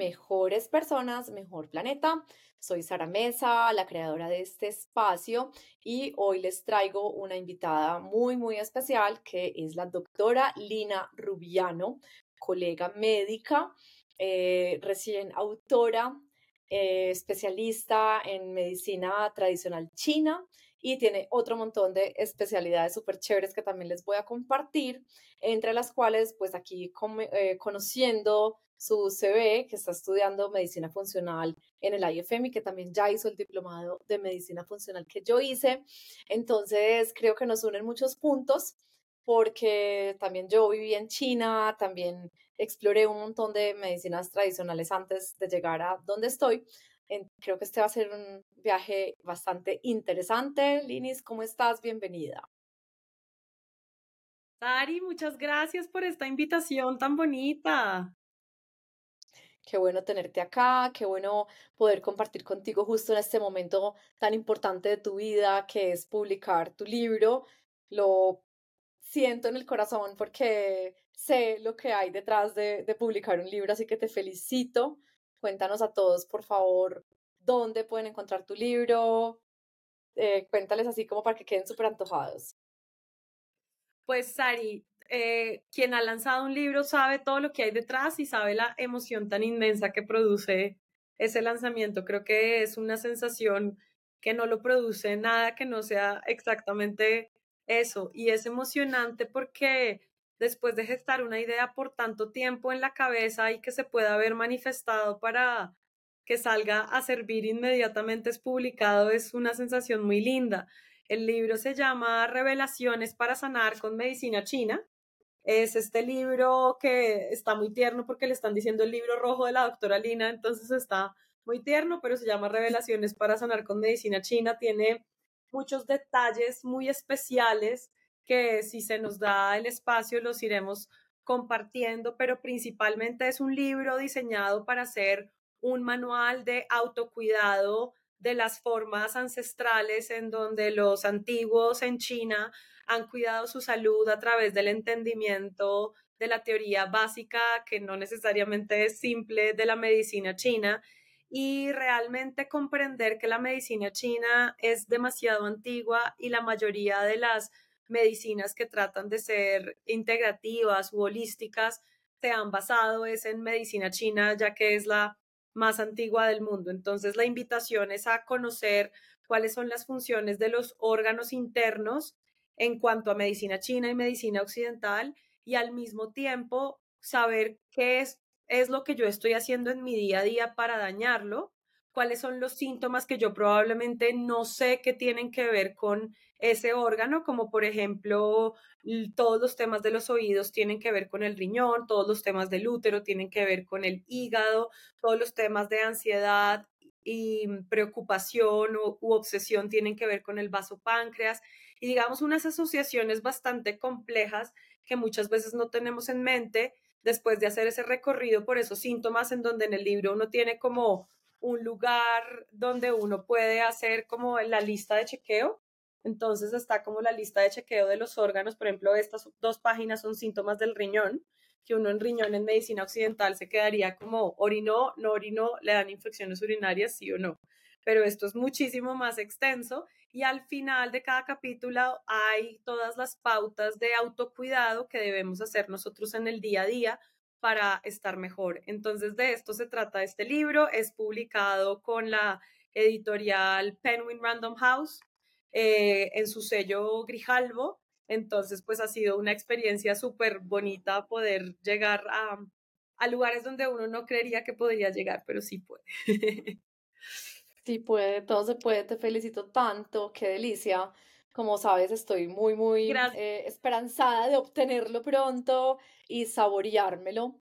Mejores Personas, Mejor Planeta. Soy Sara Mesa, la creadora de este espacio, y hoy les traigo una invitada muy, muy especial que es la doctora Lina Rubiano, colega médica, eh, recién autora, eh, especialista en medicina tradicional china y tiene otro montón de especialidades súper chéveres que también les voy a compartir, entre las cuales, pues aquí eh, conociendo su CV, que está estudiando medicina funcional en el IFM y que también ya hizo el diplomado de medicina funcional que yo hice. Entonces, creo que nos unen muchos puntos porque también yo viví en China, también exploré un montón de medicinas tradicionales antes de llegar a donde estoy creo que este va a ser un viaje bastante interesante. Linis, ¿cómo estás? Bienvenida. Sari, muchas gracias por esta invitación tan bonita. Qué bueno tenerte acá, qué bueno poder compartir contigo justo en este momento tan importante de tu vida, que es publicar tu libro. Lo siento en el corazón porque sé lo que hay detrás de, de publicar un libro, así que te felicito Cuéntanos a todos, por favor, dónde pueden encontrar tu libro. Eh, cuéntales así como para que queden súper antojados. Pues Sari, eh, quien ha lanzado un libro sabe todo lo que hay detrás y sabe la emoción tan inmensa que produce ese lanzamiento. Creo que es una sensación que no lo produce nada que no sea exactamente eso. Y es emocionante porque después de gestar una idea por tanto tiempo en la cabeza y que se pueda haber manifestado para que salga a servir inmediatamente es publicado, es una sensación muy linda. El libro se llama Revelaciones para sanar con medicina china. Es este libro que está muy tierno porque le están diciendo el libro rojo de la doctora Lina, entonces está muy tierno, pero se llama Revelaciones para sanar con medicina china. Tiene muchos detalles muy especiales que si se nos da el espacio los iremos compartiendo, pero principalmente es un libro diseñado para ser un manual de autocuidado de las formas ancestrales en donde los antiguos en China han cuidado su salud a través del entendimiento de la teoría básica, que no necesariamente es simple, de la medicina china, y realmente comprender que la medicina china es demasiado antigua y la mayoría de las medicinas que tratan de ser integrativas u holísticas se han basado es en medicina china, ya que es la más antigua del mundo. Entonces, la invitación es a conocer cuáles son las funciones de los órganos internos en cuanto a medicina china y medicina occidental y al mismo tiempo saber qué es, es lo que yo estoy haciendo en mi día a día para dañarlo cuáles son los síntomas que yo probablemente no sé que tienen que ver con ese órgano, como por ejemplo todos los temas de los oídos tienen que ver con el riñón, todos los temas del útero tienen que ver con el hígado, todos los temas de ansiedad y preocupación u obsesión tienen que ver con el vaso páncreas y digamos unas asociaciones bastante complejas que muchas veces no tenemos en mente después de hacer ese recorrido por esos síntomas en donde en el libro uno tiene como un lugar donde uno puede hacer como la lista de chequeo. Entonces está como la lista de chequeo de los órganos. Por ejemplo, estas dos páginas son síntomas del riñón, que uno en riñón en medicina occidental se quedaría como orinó, no orinó, le dan infecciones urinarias, sí o no. Pero esto es muchísimo más extenso y al final de cada capítulo hay todas las pautas de autocuidado que debemos hacer nosotros en el día a día para estar mejor. Entonces, de esto se trata este libro. Es publicado con la editorial Penguin Random House eh, en su sello Grijalvo. Entonces, pues ha sido una experiencia súper bonita poder llegar a, a lugares donde uno no creería que podría llegar, pero sí puede. Sí puede, todo se puede. Te felicito tanto, qué delicia. Como sabes, estoy muy, muy eh, esperanzada de obtenerlo pronto y saboreármelo.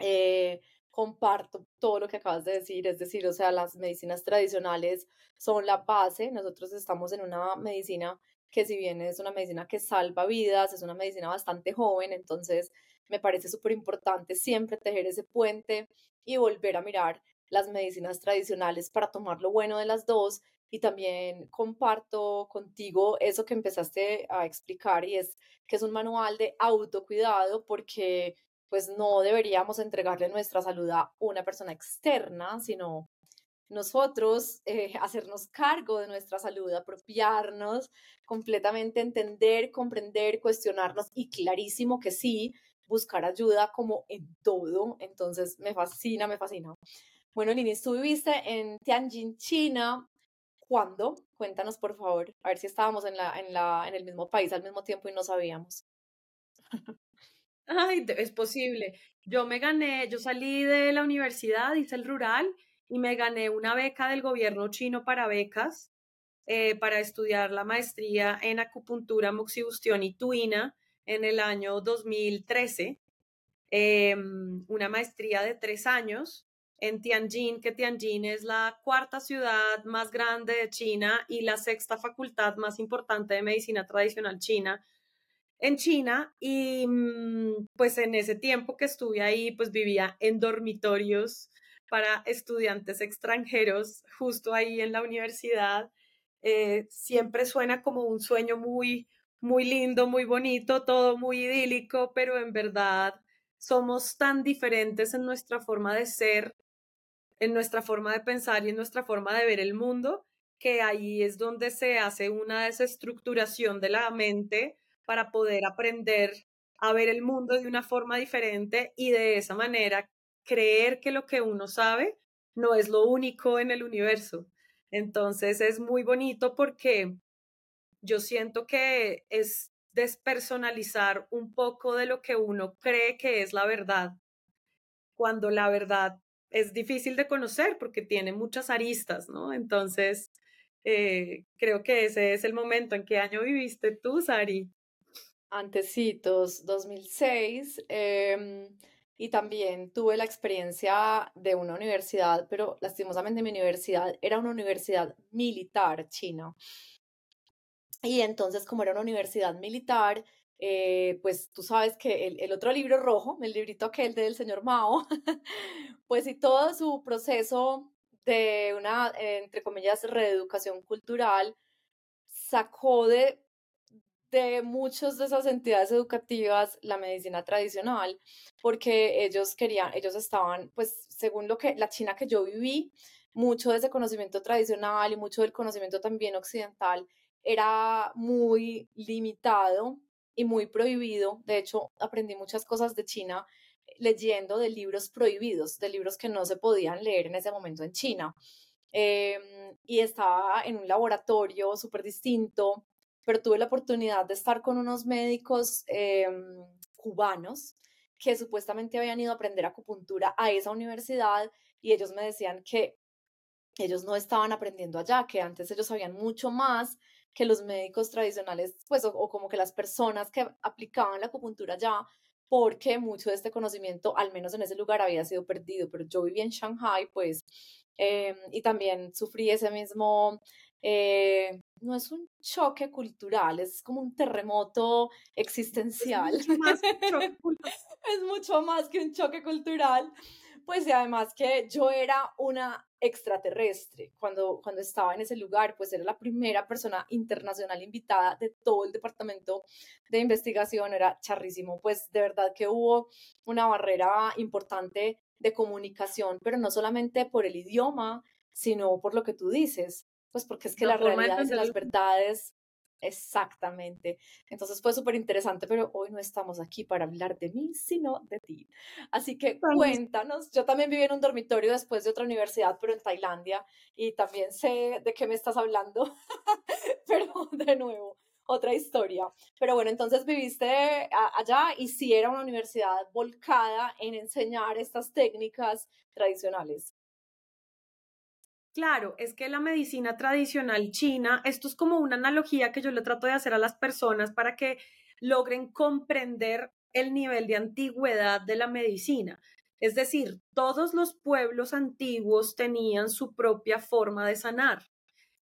Eh, comparto todo lo que acabas de decir, es decir, o sea, las medicinas tradicionales son la base. Nosotros estamos en una medicina que si bien es una medicina que salva vidas, es una medicina bastante joven, entonces me parece súper importante siempre tejer ese puente y volver a mirar las medicinas tradicionales para tomar lo bueno de las dos y también comparto contigo eso que empezaste a explicar y es que es un manual de autocuidado porque pues no deberíamos entregarle nuestra salud a una persona externa, sino nosotros eh, hacernos cargo de nuestra salud, apropiarnos completamente, entender, comprender, cuestionarnos y clarísimo que sí, buscar ayuda como en todo. Entonces, me fascina, me fascina. Bueno, Lini, tú viviste en Tianjin, China. ¿Cuándo? Cuéntanos, por favor. A ver si estábamos en, en el mismo país al mismo tiempo y no sabíamos. Es posible. Yo me gané, yo salí de la universidad, hice el rural y me gané una beca del gobierno chino para becas eh, para estudiar la maestría en acupuntura, moxibustión y tuina en el año 2013. Em, una maestría de tres años en Tianjin, que Tianjin es la cuarta ciudad más grande de China y la sexta facultad más importante de medicina tradicional china en China y mm, pues en ese tiempo que estuve ahí pues vivía en dormitorios para estudiantes extranjeros justo ahí en la universidad. Eh, siempre suena como un sueño muy, muy lindo, muy bonito, todo muy idílico, pero en verdad somos tan diferentes en nuestra forma de ser, en nuestra forma de pensar y en nuestra forma de ver el mundo, que ahí es donde se hace una desestructuración de la mente para poder aprender a ver el mundo de una forma diferente y de esa manera creer que lo que uno sabe no es lo único en el universo. Entonces es muy bonito porque yo siento que es despersonalizar un poco de lo que uno cree que es la verdad, cuando la verdad es difícil de conocer porque tiene muchas aristas, ¿no? Entonces, eh, creo que ese es el momento. ¿En qué año viviste tú, Sari? Antecitos, 2006. Eh, y también tuve la experiencia de una universidad, pero lastimosamente mi universidad era una universidad militar china. Y entonces, como era una universidad militar, eh, pues tú sabes que el, el, otro libro rojo, el librito aquel del señor Mao, pues y todo su proceso de una, entre comillas, reeducación cultural, sacó de de muchas de esas entidades educativas la medicina tradicional, porque ellos querían, ellos estaban, pues según lo que la China que yo viví, mucho de ese conocimiento tradicional y mucho del conocimiento también occidental era muy limitado y muy prohibido. De hecho, aprendí muchas cosas de China leyendo de libros prohibidos, de libros que no se podían leer en ese momento en China. Em, y estaba en un laboratorio súper distinto, pero tuve la oportunidad de estar con unos médicos em, cubanos que supuestamente habían ido a aprender acupuntura a esa universidad y ellos me decían que ellos no estaban aprendiendo allá, que antes ellos sabían mucho más que los médicos tradicionales, pues, o, como que las personas que aplicaban la acupuntura allá, porque mucho de este conocimiento, al menos en ese lugar, había sido perdido. Pero yo vivía en Shanghai, pues, em, y también sufrí ese mismo eh, no es un choque cultural, es como un terremoto existencial. Es mucho más que un choque cultural. es mucho más que un choque cultural. Pues y además que yo era una extraterrestre cuando, cuando estaba en ese lugar, pues era la primera persona internacional invitada de todo el departamento de investigación, era charrísimo, pues de verdad que hubo una barrera importante de comunicación, pero no solamente por el idioma, sino por lo que tú dices, pues porque es que la, realidad es las verdades, exactamente. Entonces fue súper interesante, pero hoy no estamos aquí para hablar de mí, sino de ti. Así que cuéntanos, yo también viví en un dormitorio después de otra universidad, pero en Tailandia, y también sé de qué me estás hablando, pero de nuevo otra historia. Pero bueno, entonces viviste allá y sí era una universidad volcada en enseñar estas técnicas tradicionales. Claro, es que la medicina tradicional china, esto es como una analogía que yo le trato de hacer a las personas para que logren comprender el nivel de antigüedad de la medicina. Es decir, todos los pueblos antiguos tenían su propia forma de sanar.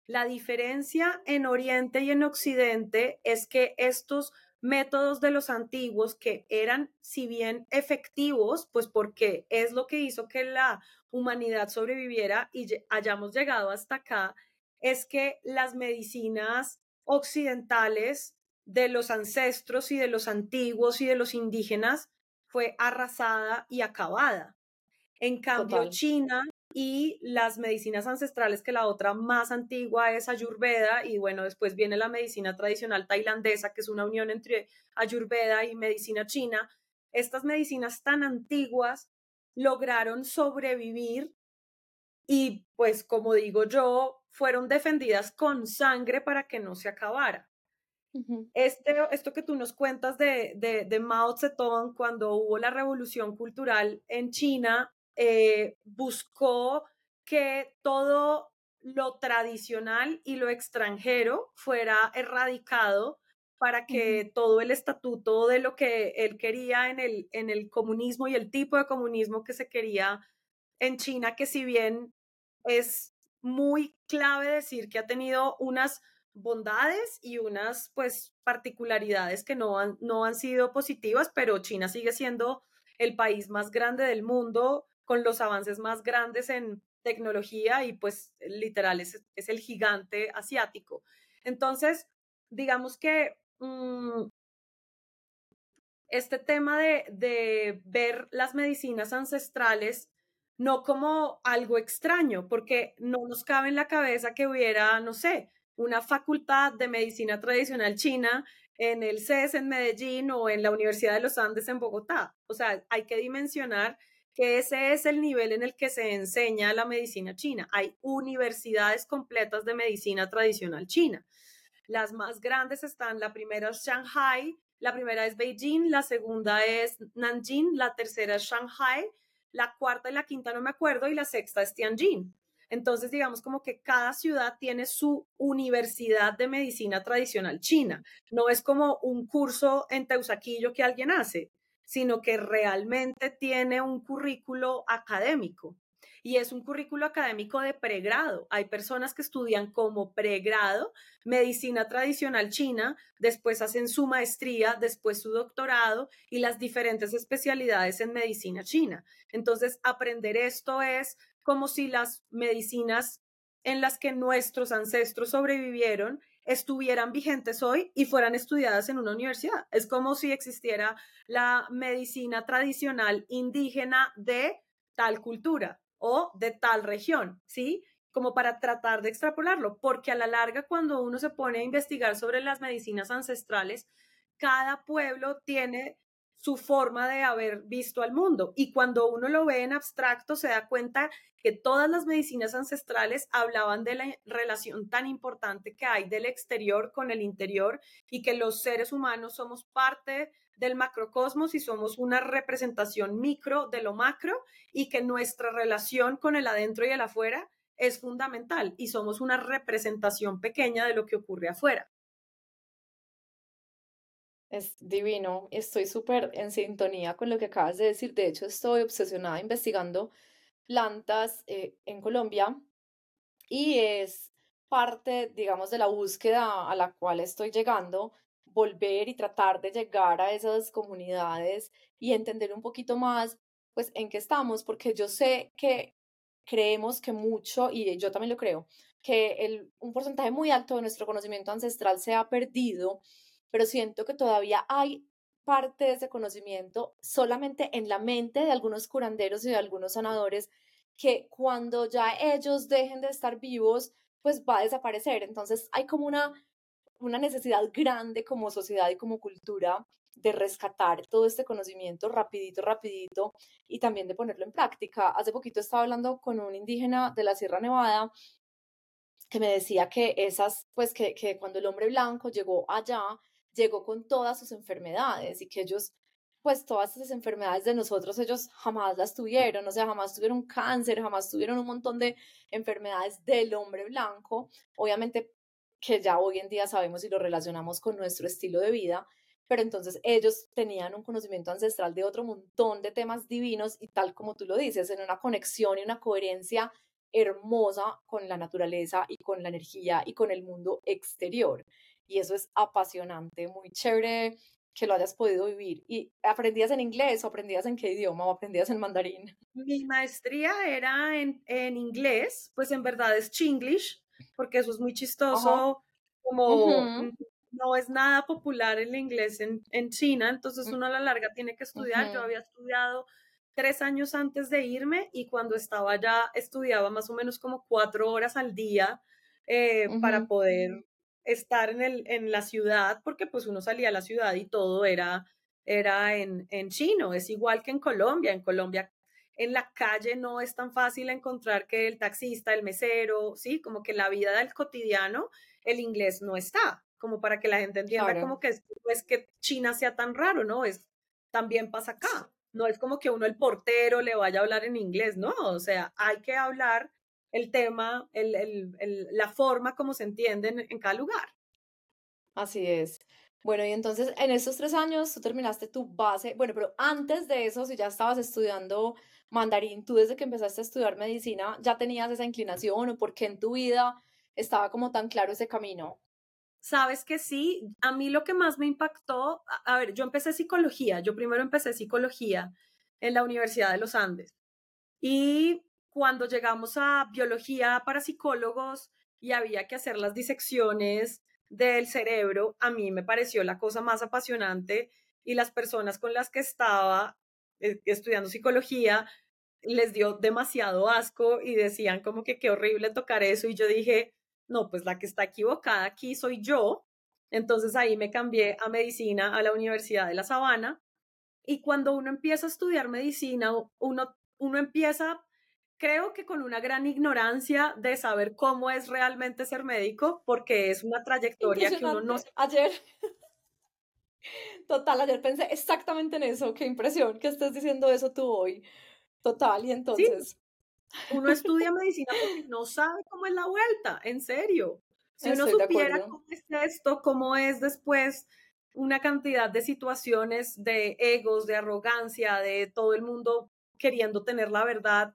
La diferencia en Oriente y en Occidente es que estos métodos de los antiguos que eran, si bien efectivos, pues porque es lo que hizo que la humanidad sobreviviera y hayamos llegado hasta acá, es que las medicinas occidentales de los ancestros y de los antiguos y de los indígenas fue arrasada y acabada. En cambio, China y las medicinas ancestrales, que la otra más antigua es Ayurveda, y bueno, después viene la medicina tradicional tailandesa, que es una unión entre Ayurveda y medicina china. Estas medicinas tan antiguas lograron sobrevivir y pues como digo yo, fueron defendidas con sangre para que no se acabara. este, esto que tú nos cuentas de, de, de Mao Zedong cuando hubo la revolución cultural en China, eh, buscó que todo lo tradicional y lo extranjero fuera erradicado para que todo el estatuto de lo que él quería en el, en el comunismo y el tipo de comunismo que se quería en China, que si bien es muy clave decir que ha tenido unas bondades y unas pues particularidades que no han, no han sido positivas, pero China sigue siendo el país más grande del mundo con los avances más grandes en tecnología y pues literal es, el gigante asiático. Entonces, digamos que mm, este tema de, de ver las medicinas ancestrales no como algo extraño, porque no nos cabe en la cabeza que hubiera, no sé, una facultad de medicina tradicional china en el CES en Medellín o en la Universidad de los Andes en Bogotá. O sea, hay que dimensionar que ese es el nivel en el que se enseña la medicina china. Hay universidades completas de medicina tradicional china. Las más grandes están, la primera es Shanghai, la primera es Beijing, la segunda es Nanjing, la tercera es Shanghai, la cuarta y la quinta no me acuerdo y la sexta es Tianjin. Entonces, digamos como que cada ciudad tiene su universidad de medicina tradicional china. No es como un curso en Teusaquillo que alguien hace sino que realmente tiene un currículo académico. Y es un currículo académico de pregrado. Hay personas que estudian como pregrado medicina tradicional china, después hacen su maestría, después su doctorado y las diferentes especialidades en medicina china. Entonces, aprender esto es como si las medicinas en las que nuestros ancestros sobrevivieron estuvieran vigentes hoy y fueran estudiadas en una universidad. Es como si existiera la medicina tradicional indígena de tal cultura o de tal región, ¿sí? Como para tratar de extrapolarlo, porque a la larga cuando uno se pone a investigar sobre las medicinas ancestrales, cada pueblo tiene su forma de haber visto al mundo. Y cuando uno lo ve en abstracto, se da cuenta que todas las medicinas ancestrales hablaban de la relación tan importante que hay del exterior con el interior y que los seres humanos somos parte del macrocosmos y somos una representación micro de lo macro y que nuestra relación con el adentro y el afuera es fundamental y somos una representación pequeña de lo que ocurre afuera. Es divino, estoy súper en sintonía con lo que acabas de decir. De hecho, estoy obsesionada investigando plantas eh, en Colombia y es parte, digamos, de la búsqueda a la cual estoy llegando, volver y tratar de llegar a esas comunidades y entender un poquito más, pues, en qué estamos, porque yo sé que creemos que mucho, y yo también lo creo, que el, un porcentaje muy alto de nuestro conocimiento ancestral se ha perdido pero siento que todavía hay parte de ese conocimiento solamente en la mente de algunos curanderos y de algunos sanadores que cuando ya ellos dejen de estar vivos, pues va a desaparecer. Entonces hay como una, una necesidad grande como sociedad y como cultura de rescatar todo este conocimiento rapidito, rapidito y también de ponerlo en práctica. Hace poquito estaba hablando con un indígena de la Sierra Nevada que me decía que esas, pues que, que cuando el hombre blanco llegó allá, llegó con todas sus enfermedades y que ellos, pues todas esas enfermedades de nosotros, ellos jamás las tuvieron, o sea, jamás tuvieron cáncer, jamás tuvieron un montón de enfermedades del hombre blanco, obviamente que ya hoy en día sabemos y lo relacionamos con nuestro estilo de vida, pero entonces ellos tenían un conocimiento ancestral de otro montón de temas divinos y tal como tú lo dices, en una conexión y una coherencia hermosa con la naturaleza y con la energía y con el mundo exterior y eso es apasionante, muy chévere que lo hayas podido vivir. ¿Y aprendías en inglés o aprendías en qué idioma o aprendías en mandarín? Mi maestría era en, en inglés, pues en verdad es chinglish, porque eso es muy chistoso, como no es nada popular el inglés en, en China, entonces uno a la larga tiene que estudiar. Yo había estudiado tres años antes de irme y cuando estaba allá estudiaba más o menos como cuatro horas al día eh, para poder estar en, el, en la ciudad, porque pues uno salía a la ciudad y todo era, era en, en chino, es igual que en Colombia. En Colombia en la calle no es tan fácil encontrar que el taxista, el mesero, sí, como que la vida del cotidiano, el inglés no está, como para que la gente entienda como que es, es que China sea tan raro, ¿no? Es, también pasa acá. No es como que uno el portero le vaya a hablar en inglés, no, o sea, hay que hablar el tema, el, el, el, la forma como se entiende en, en cada lugar. Así es. Bueno, y entonces en estos tres años tú terminaste tu base, bueno, pero antes de eso, si ya estabas estudiando mandarín, tú desde que empezaste a estudiar medicina, ¿ya tenías esa inclinación o por qué en tu vida estaba como tan claro ese camino? Sabes que sí, a mí lo que más me impactó, a, ver, yo empecé psicología, yo primero empecé psicología en la Universidad de los Andes y cuando llegamos a biología para psicólogos y había que hacer las disecciones del cerebro, a mí me pareció la cosa más apasionante y las personas con las que estaba eh, estudiando psicología les dio demasiado asco y decían como que qué horrible tocar eso y yo dije, no, pues la que está equivocada aquí soy yo. Entonces ahí me cambié a medicina a la Universidad de La Sabana y cuando uno empieza a estudiar medicina, uno, uno empieza, creo que con una gran ignorancia de saber cómo es realmente ser médico, porque es una trayectoria que uno no... Ayer Total, ayer pensé exactamente en eso. Qué impresión que estés diciendo eso tú hoy. Total, y entonces. Uno estudia medicina porque no sabe cómo es la vuelta, en serio. Si uno supiera cómo es esto, cómo es después una cantidad de situaciones de egos, de arrogancia, de todo el mundo queriendo tener la verdad,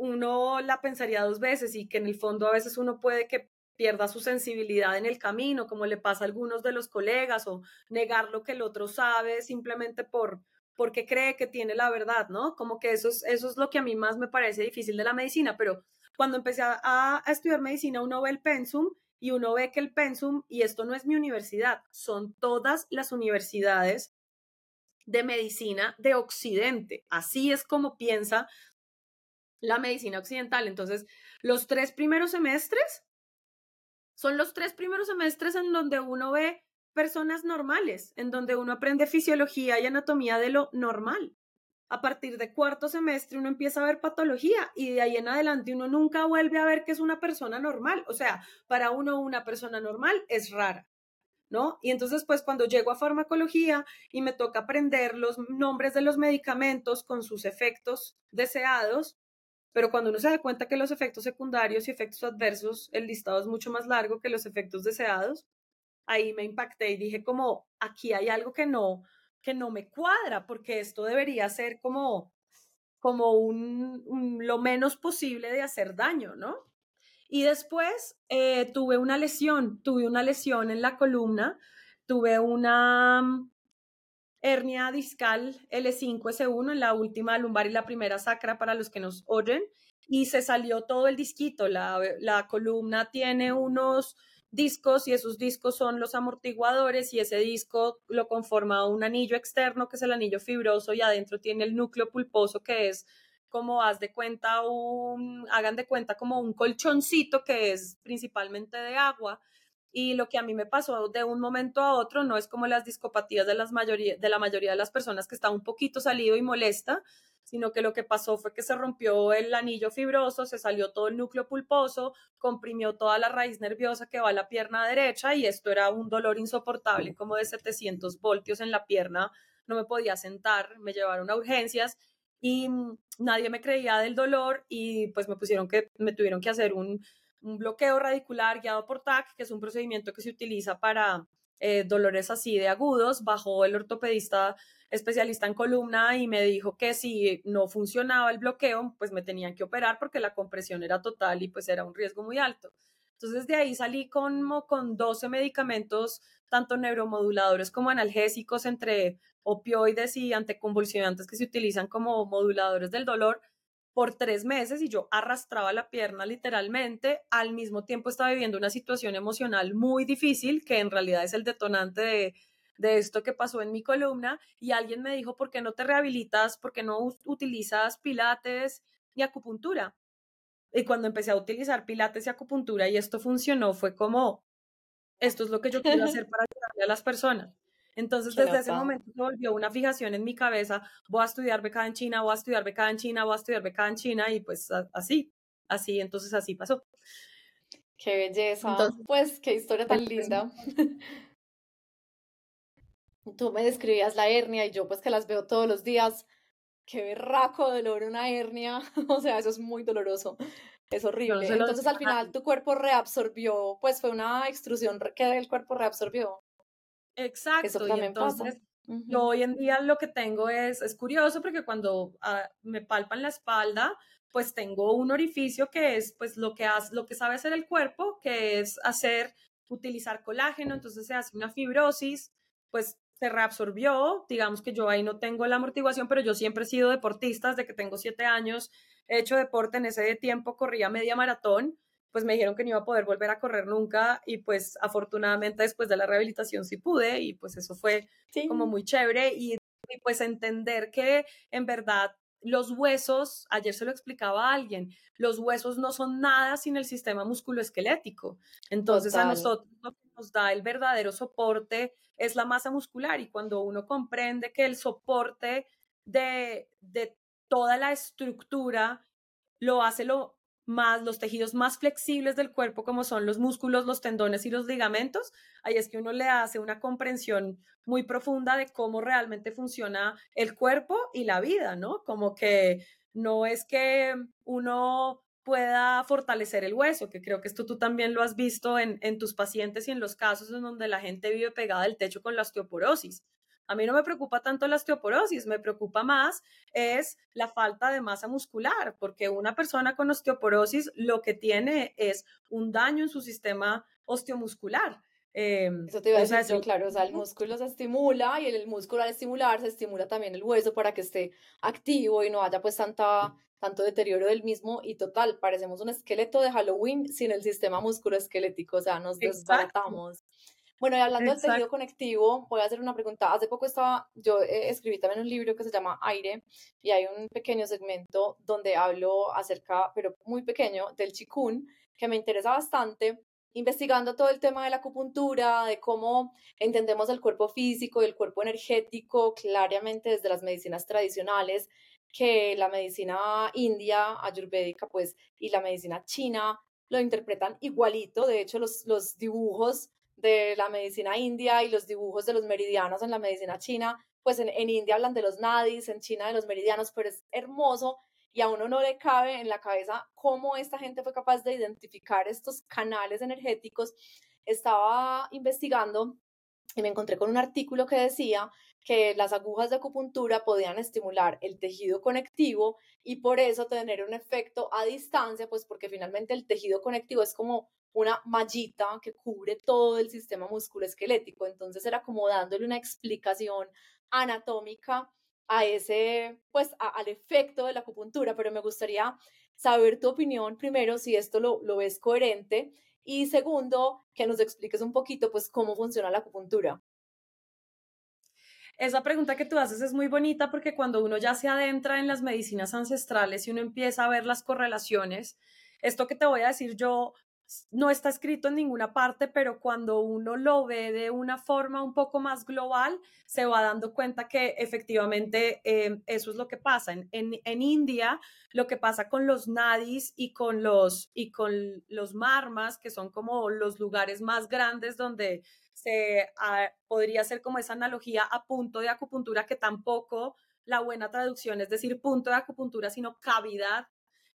uno la pensaría dos veces y que en el fondo a veces uno puede que pierda su sensibilidad en el camino, como le pasa a algunos de los colegas, o negar lo que el otro sabe simplemente por porque cree que tiene la verdad, ¿no? Como que eso es, eso es lo que a mí más me parece difícil de la medicina, pero cuando empecé a, a estudiar medicina uno ve el pensum y uno ve que el pensum, y esto no es mi universidad, son todas las universidades de medicina de Occidente. Así es como piensa la medicina occidental. Entonces, los tres primeros semestres son los tres primeros semestres en donde uno ve personas normales, en donde uno aprende fisiología y anatomía de lo normal. A partir de cuarto semestre uno empieza a ver patología y de ahí en adelante uno nunca vuelve a ver que es una persona normal. O sea, para uno una persona normal es rara. ¿No? Y entonces, pues cuando llego a farmacología y me toca aprender los nombres de los medicamentos con sus efectos deseados, pero cuando uno se da cuenta que los efectos secundarios y efectos adversos, el listado es mucho más largo que los efectos deseados, ahí me impacté y dije como, aquí hay algo que no, que no me cuadra, porque esto debería ser como, como un, lo menos posible de hacer daño, ¿no? Y después eh, tuve una lesión, tuve una lesión en la columna, tuve una, hernia discal L5S1 en la última lumbar y la primera sacra para los que nos oyen y se salió todo el disquito. La, la columna tiene unos discos y esos discos son los amortiguadores y ese disco lo conforma un anillo externo que es el anillo fibroso y adentro tiene el núcleo pulposo que es como haz de cuenta un, hagan de cuenta como un colchoncito que es principalmente de agua y lo que a mí me pasó de un momento a otro no es como las discopatías de, las mayoría, de la mayoría de las personas que está un poquito salido y molesta, sino que lo que pasó fue que se rompió el anillo fibroso, se salió todo el núcleo pulposo, comprimió toda la raíz nerviosa que va a la pierna derecha y esto era un dolor insoportable, como de 700 voltios en la pierna, no me podía sentar, me llevaron a urgencias y mm, nadie me creía del dolor y pues me pusieron que, me tuvieron que hacer un un bloqueo radicular guiado por TAC, que es un procedimiento que se utiliza para eh, dolores así de agudos. Bajó el ortopedista especialista en columna y me dijo que si no funcionaba el bloqueo, pues me tenían que operar porque la compresión era total y pues era un riesgo muy alto. Entonces de ahí salí como con 12 medicamentos, tanto neuromoduladores como analgésicos, entre opioides y anticonvulsionantes que se utilizan como moduladores del dolor por tres meses y yo arrastraba la pierna literalmente. Al mismo tiempo estaba viviendo una situación emocional muy difícil, que en realidad es el detonante de, de esto que pasó en mi columna. Y alguien me dijo, ¿por qué no te rehabilitas? ¿Por qué no utilizas pilates y acupuntura? Y cuando empecé a utilizar pilates y acupuntura y esto funcionó, fue como, esto es lo que yo quiero hacer para ayudarle a las personas. Entonces, desde ese momento se volvió una fijación en mi cabeza, voy a estudiar becada en China, voy a estudiar becada en China, voy a estudiar becada en China y pues así, así, entonces así pasó. Qué belleza. pues qué historia tan linda. Tú me describías la hernia y yo pues que las veo todos los días. Qué berraco dolor una hernia. o sea, eso es muy doloroso. Es horrible. Entonces al final tu cuerpo reabsorbió, pues fue una extrusión que el cuerpo reabsorbió. Exacto. y entonces yo hoy en día lo que tengo es, es curioso porque cuando ah, me palpan la espalda, pues tengo un orificio que es pues lo que, hace, lo que sabe hacer el cuerpo, que es hacer, utilizar colágeno, entonces se hace una fibrosis, pues se reabsorbió, digamos que yo ahí no tengo la amortiguación, pero yo siempre he sido deportista, desde que tengo siete años he hecho deporte, en ese tiempo corría media maratón, pues me dijeron que no iba a poder volver a correr nunca y pues afortunadamente después de la rehabilitación sí pude y pues eso fue como muy chévere y, pues entender que en verdad los huesos, ayer se lo explicaba a alguien, los huesos no son nada sin el sistema musculoesquelético. Entonces a nosotros lo que nos da el verdadero soporte es la masa muscular y cuando uno comprende que el soporte de, de toda la estructura lo hace lo más los tejidos más flexibles del cuerpo, como son los músculos, los tendones y los ligamentos, ahí es que uno le hace una comprensión muy profunda de cómo realmente funciona el cuerpo y la vida, ¿no? Como que no es que uno pueda fortalecer el hueso, que creo que esto tú también lo has visto en, en tus pacientes y en los casos en donde la gente vive pegada al techo con la osteoporosis. A mí no me preocupa tanto la osteoporosis, me preocupa más es la falta de masa muscular, porque una persona con osteoporosis lo que tiene es un daño en su sistema osteomuscular. Em, Eso te iba a decir, claro, o sea, el músculo se estimula y el, músculo al estimular se estimula también el hueso para que esté activo y no haya pues tanta, tanto deterioro del mismo y total, parecemos un esqueleto de Halloween sin el sistema musculoesquelético, o sea, nos desbaratamos. Bueno, y hablando del tejido conectivo, voy a hacer una pregunta. Hace poco estaba, yo eh, escribí también un libro que se llama Aire y hay un pequeño segmento donde hablo acerca, pero muy pequeño, del chikun, que me interesa bastante, investigando todo el tema de la acupuntura, de cómo entendemos el cuerpo físico y el cuerpo energético claramente desde las medicinas tradicionales, que la medicina india, ayurvédica, pues, y la medicina china lo interpretan igualito. De hecho, los, los dibujos de la medicina india y los dibujos de los meridianos en la medicina china, pues en, India hablan de los nadis, en China de los meridianos, pero es hermoso y a uno no le cabe en la cabeza cómo esta gente fue capaz de identificar estos canales energéticos. Estaba investigando y me encontré con un artículo que decía que las agujas de acupuntura podían estimular el tejido conectivo y por eso tener un efecto a distancia, pues porque finalmente el tejido conectivo es como una mallita que cubre todo el sistema musculoesquelético. Entonces era como dándole una explicación anatómica a ese, pues al efecto de la acupuntura, pero me gustaría saber tu opinión primero, si esto lo, lo ves coherente y segundo, que nos expliques un poquito, pues cómo funciona la acupuntura. Esa pregunta que tú haces es muy bonita porque cuando uno ya se adentra en las medicinas ancestrales y uno empieza a ver las correlaciones, esto que te voy a decir yo no está escrito en ninguna parte, pero cuando uno lo ve de una forma un poco más global, se va dando cuenta que efectivamente eh, eso es lo que pasa. En, en, India, lo que pasa con los nadis y con los, y con los marmas, que son como los lugares más grandes donde se ah, podría ser como esa analogía a punto de acupuntura, que tampoco la buena traducción es decir punto de acupuntura, sino cavidad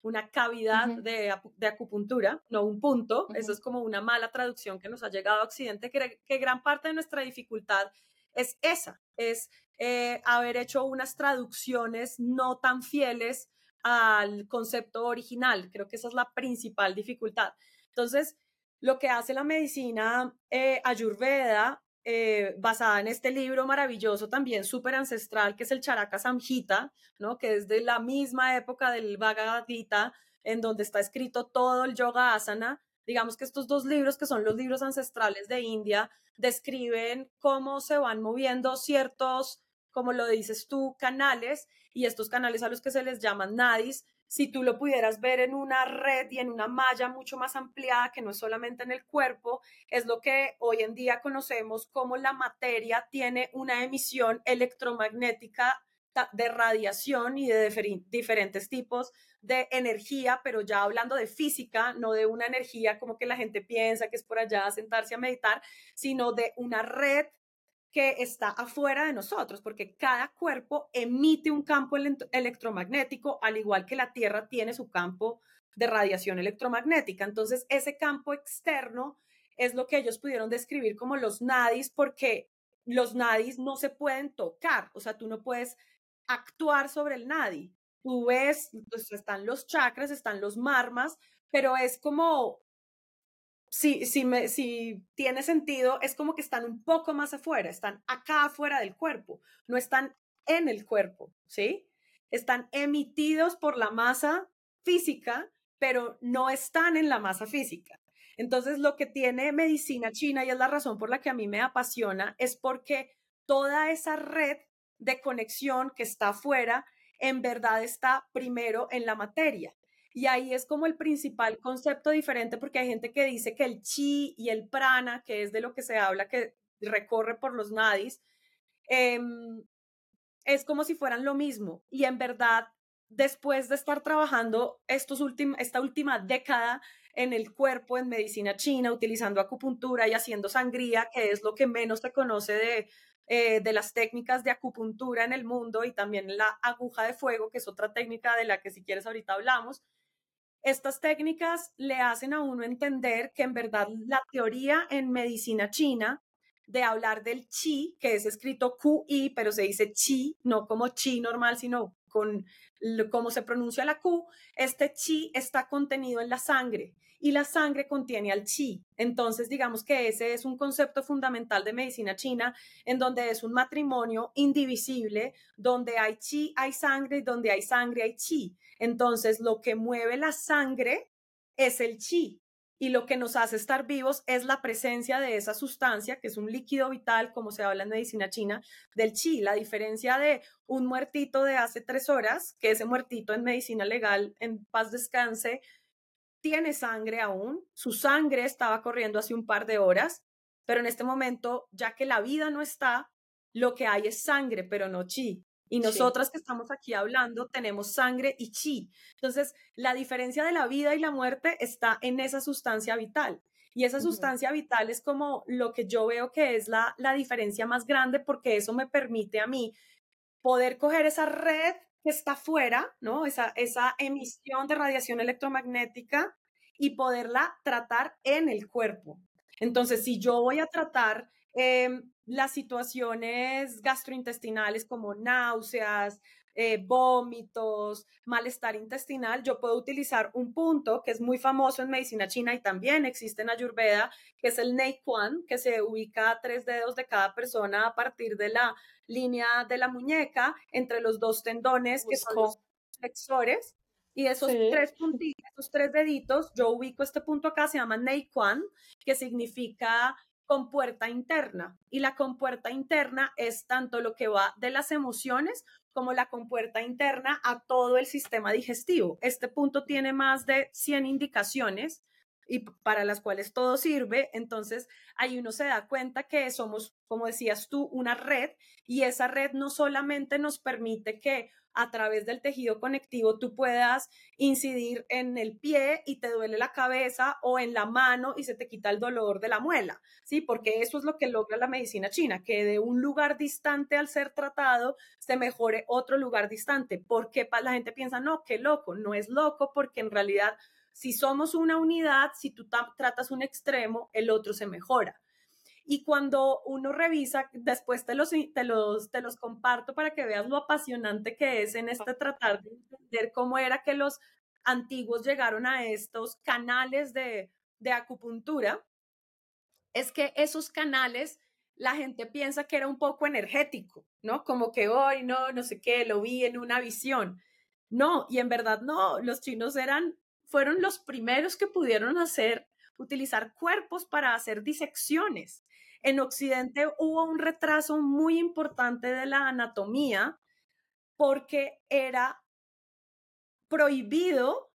una cavidad de, de, acupuntura, no un punto. Eso es como una mala traducción que nos ha llegado a Occidente, que, que gran parte de nuestra dificultad es esa, es eh, haber hecho unas traducciones no tan fieles al concepto original. Creo que esa es la principal dificultad. Entonces, lo que hace la medicina eh, ayurveda eh, basada en este libro maravilloso también súper ancestral que es el Charaka Samhita, ¿no? que es de la misma época del Bhagavad Gita, en donde está escrito todo el Yoga Asana. Digamos que estos dos libros, que son los libros ancestrales de India, describen cómo se van moviendo ciertos, como lo dices tú, canales, y estos canales a los que se les llaman nadis, si tú lo pudieras ver en una red y en una malla mucho más ampliada, que no es solamente en el cuerpo, es lo que hoy en día conocemos como la materia tiene una emisión electromagnética de radiación y de diferentes tipos de energía, pero ya hablando de física, no de una energía como que la gente piensa que es por allá sentarse a meditar, sino de una red que está afuera de nosotros, porque cada cuerpo emite un campo electromagnético, al igual que la Tierra tiene su campo de radiación electromagnética. Entonces, ese campo externo es lo que ellos pudieron describir como los nadis, porque los nadis no se pueden tocar, o sea, tú no puedes actuar sobre el nadi. Tú ves, pues están los chakras, están los marmas, pero es como si, si, me, si tiene sentido, es como que están un poco más afuera, están acá afuera del cuerpo, no están en el cuerpo, ¿sí? Están emitidos por la masa física, pero no están en la masa física. Entonces, lo que tiene medicina china, y es la razón por la que a mí me apasiona, es porque toda esa red de conexión que está afuera, en verdad está primero en la materia. Y ahí es como el principal concepto diferente porque hay gente que dice que el chi y el prana, que es de lo que se habla, que recorre por los nadis, em, es como si fueran lo mismo. Y en verdad, después de estar trabajando estos esta última década en el cuerpo, en medicina china, utilizando acupuntura y haciendo sangría, que es lo que menos se conoce de, eh, de las técnicas de acupuntura en el mundo y también la aguja de fuego, que es otra técnica de la que si quieres ahorita hablamos, estas técnicas le hacen a uno entender que en verdad la teoría en medicina china de hablar del chi, que es escrito QI, pero se dice chi, no como chi normal, sino con cómo se pronuncia la Q, este chi está contenido en la sangre y la sangre contiene al chi. Entonces, digamos que ese es un concepto fundamental de medicina china, en donde es un matrimonio indivisible, donde hay chi, hay sangre, y donde hay sangre, hay chi. Entonces, lo que mueve la sangre es el chi y lo que nos hace estar vivos es la presencia de esa sustancia, que es un líquido vital, como se habla en medicina china, del chi. La diferencia de un muertito de hace tres horas, que ese muertito en medicina legal, en paz descanse, tiene sangre aún, su sangre estaba corriendo hace un par de horas, pero en este momento, ya que la vida no está, lo que hay es sangre, pero no chi. Y nosotras que estamos aquí hablando tenemos sangre y chi. Entonces, la diferencia de la vida y la muerte está en esa sustancia vital. Y esa sustancia vital es como lo que yo veo que es la, la diferencia más grande porque eso me permite a mí poder coger esa red que está afuera, ¿no? Esa, esa emisión de radiación electromagnética y poderla tratar en el cuerpo. Entonces, si yo voy a tratar Em, las situaciones gastrointestinales como náuseas, eh, vómitos, malestar intestinal, yo puedo utilizar un punto que es muy famoso en medicina china y también existe en Ayurveda, que es el Neikuan, que se ubica a tres dedos de cada persona a partir de la línea de la muñeca, entre los dos tendones, que son los flexores. Y esos tres puntitos, esos tres deditos, yo ubico este punto acá, se llama Neikuan, que significa compuerta interna. Y la compuerta interna es tanto lo que va de las emociones como la compuerta interna a todo el sistema digestivo. Este punto tiene más de 100 indicaciones y para las cuales todo sirve, entonces ahí uno se da cuenta que somos, como decías tú, una red y esa red no solamente nos permite que a través del tejido conectivo tú puedas incidir en el pie y te duele la cabeza o en la mano y se te quita el dolor de la muela, ¿sí? Porque eso es lo que logra la medicina china, que de un lugar distante al ser tratado se mejore otro lugar distante. Porque la gente piensa, no, qué loco, no es loco porque en realidad si somos una unidad, si tú tratas un extremo, el otro se mejora. Y cuando uno revisa, después te los, te, los, te los comparto para que veas lo apasionante que es en este tratar de entender cómo era que los antiguos llegaron a estos canales de, de acupuntura, es que esos canales la gente piensa que era un poco energético, ¿no? Como que hoy no, no sé qué, lo vi en una visión. No, y en verdad no, los chinos eran, fueron los primeros que pudieron hacer, utilizar cuerpos para hacer disecciones. En Occidente hubo un retraso muy importante de la anatomía porque era prohibido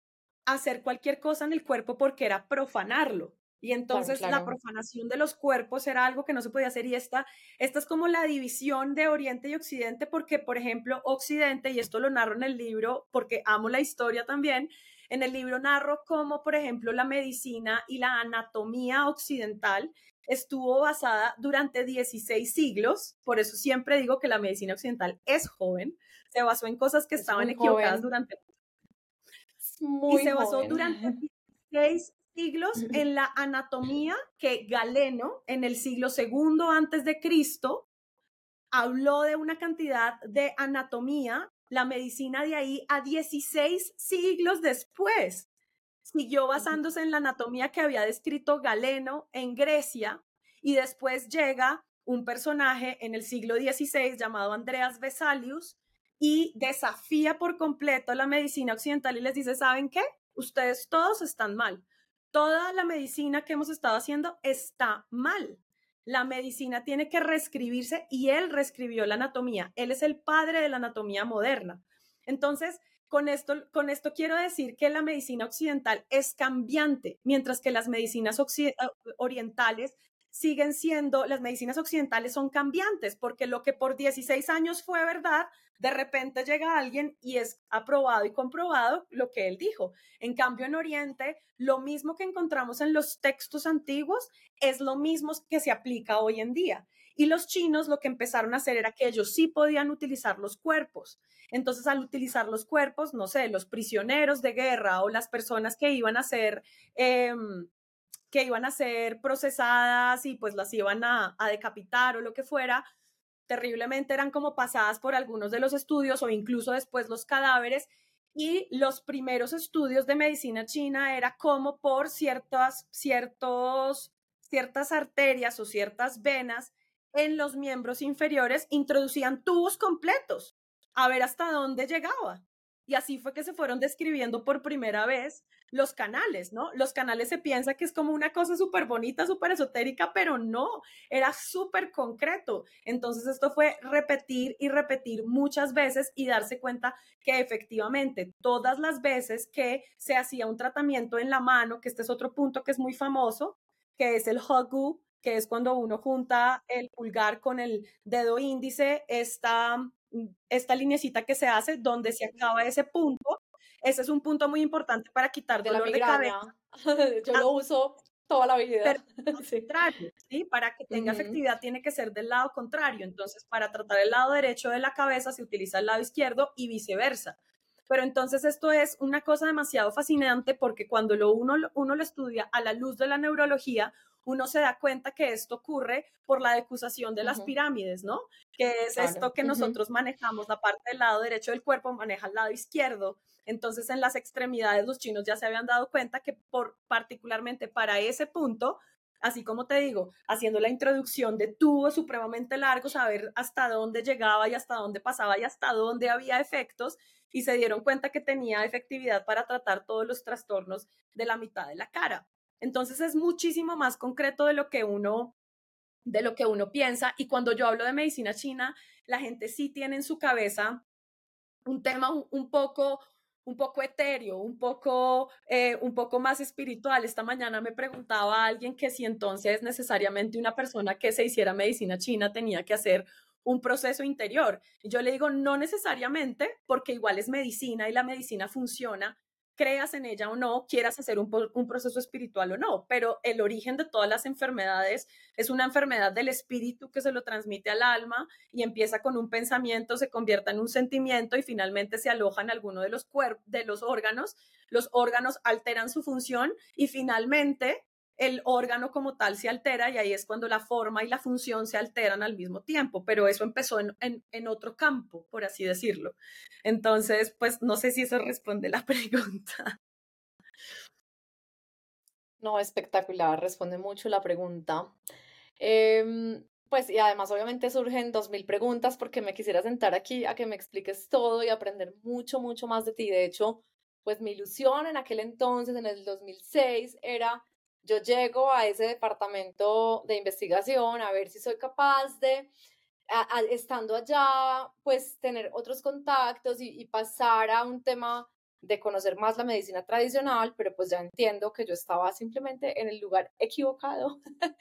hacer cualquier cosa en el cuerpo porque era profanarlo. Y entonces la profanación de los cuerpos era algo que no se podía hacer y esta, esta es como la división de Oriente y Occidente porque, por ejemplo, Occidente, y esto lo narro en el libro porque amo la historia también, en el libro narro cómo, por ejemplo, la medicina y la anatomía occidental estuvo basada durante 16 siglos, por eso siempre digo que la medicina occidental es joven, se basó en cosas que estaban equivocadas durante y se basó durante 16 siglos en la anatomía que Galeno en el siglo segundo antes de Cristo habló de una cantidad de anatomía, la medicina de ahí a 16 siglos después siguió basándose en la anatomía que había descrito Galeno en Grecia y después llega un personaje en el siglo XVI llamado Andreas Vesalius y desafía por completo la medicina occidental y les dice, ¿saben qué? Ustedes todos están mal toda la medicina que hemos estado haciendo está mal. La medicina tiene que reescribirse y él reescribió la anatomía. Él es el padre de la anatomía moderna. Entonces, con esto, con esto quiero decir que la medicina occidental es cambiante, mientras que las medicinas eh, orientales siguen siendo, las medicinas occidentales son cambiantes, porque lo que por 16 años fue verdad, de repente llega alguien y es aprobado y comprobado lo que él dijo. En cambio, en Oriente, lo mismo que encontramos en los textos antiguos es lo mismo que se aplica hoy en día. Y los chinos lo que empezaron a hacer era que ellos sí podían utilizar los cuerpos. Entonces, al utilizar los cuerpos, no sé, los prisioneros de guerra o las personas que iban a ser iban a ser procesadas y pues las iban a, decapitar o lo que fuera, terriblemente eran como pasadas por algunos de los estudios o incluso después los cadáveres y los primeros estudios de medicina china era como por ciertas, ciertos, ciertas arterias o ciertas venas en los miembros inferiores introducían tubos completos a ver hasta dónde llegaba. Y así fue que se fueron describiendo por primera vez los canales, ¿no? Los canales se piensa que es como una cosa súper bonita, súper esotérica, pero no, era súper concreto. Entonces esto fue repetir y repetir muchas veces y darse cuenta que efectivamente todas las veces que se hacía un tratamiento en la mano, que este es otro punto que es muy famoso, que es el hogu, que es cuando uno junta el pulgar con el dedo índice, esta esta linecita que se hace donde se acaba ese punto. Ese es un punto muy importante para quitar de dolor de cabeza. Yo lo uso toda la vida. Pero contrario, ¿sí? Para que tenga efectividad tiene que ser del lado contrario. Entonces, para tratar el lado derecho de la cabeza se utiliza el lado izquierdo y viceversa. Pero entonces esto es una cosa demasiado fascinante porque cuando lo uno, uno lo estudia a la luz de la neurología, uno se da cuenta que esto ocurre por la decusación de las pirámides, ¿no? Que es esto que nosotros manejamos, la parte del lado derecho del cuerpo maneja el lado izquierdo. Entonces, en las extremidades los chinos ya se habían dado cuenta que por particularmente para ese punto, así como te digo, haciendo la introducción de tubos supremamente largos, saber hasta dónde llegaba y hasta dónde pasaba y hasta dónde había efectos, y se dieron cuenta que tenía efectividad para tratar todos los trastornos de la mitad de la cara. Entonces es muchísimo más concreto de lo que uno de lo que uno piensa y cuando yo hablo de medicina china, la gente sí tiene en su cabeza un tema un, poco un poco etéreo, un poco, eh, un poco más espiritual. Esta mañana me preguntaba alguien que si entonces necesariamente una persona que se hiciera medicina china tenía que hacer un proceso interior. Y yo le digo, no necesariamente, porque igual es medicina y la medicina funciona creas en ella o no, quieras hacer un, proceso espiritual o no, pero el origen de todas las enfermedades es una enfermedad del espíritu que se lo transmite al alma y empieza con un pensamiento, se convierte en un sentimiento y finalmente se aloja en alguno de los, de los órganos, los órganos alteran su función y finalmente el órgano como tal se altera y ahí es cuando la forma y la función se alteran al mismo tiempo, pero eso empezó en, en, otro campo, por así decirlo. Entonces, pues no sé si eso responde la pregunta. No, espectacular, responde mucho la pregunta. Em, pues y además obviamente surgen dos mil preguntas porque me quisiera sentar aquí a que me expliques todo y aprender mucho, mucho más de ti. De hecho, pues mi ilusión en aquel entonces, en el 2006, era yo llego a ese departamento de investigación a ver si soy capaz de, estando allá, pues tener otros contactos y, y pasar a un tema de conocer más la medicina tradicional, pero pues ya entiendo que yo estaba simplemente en el lugar equivocado.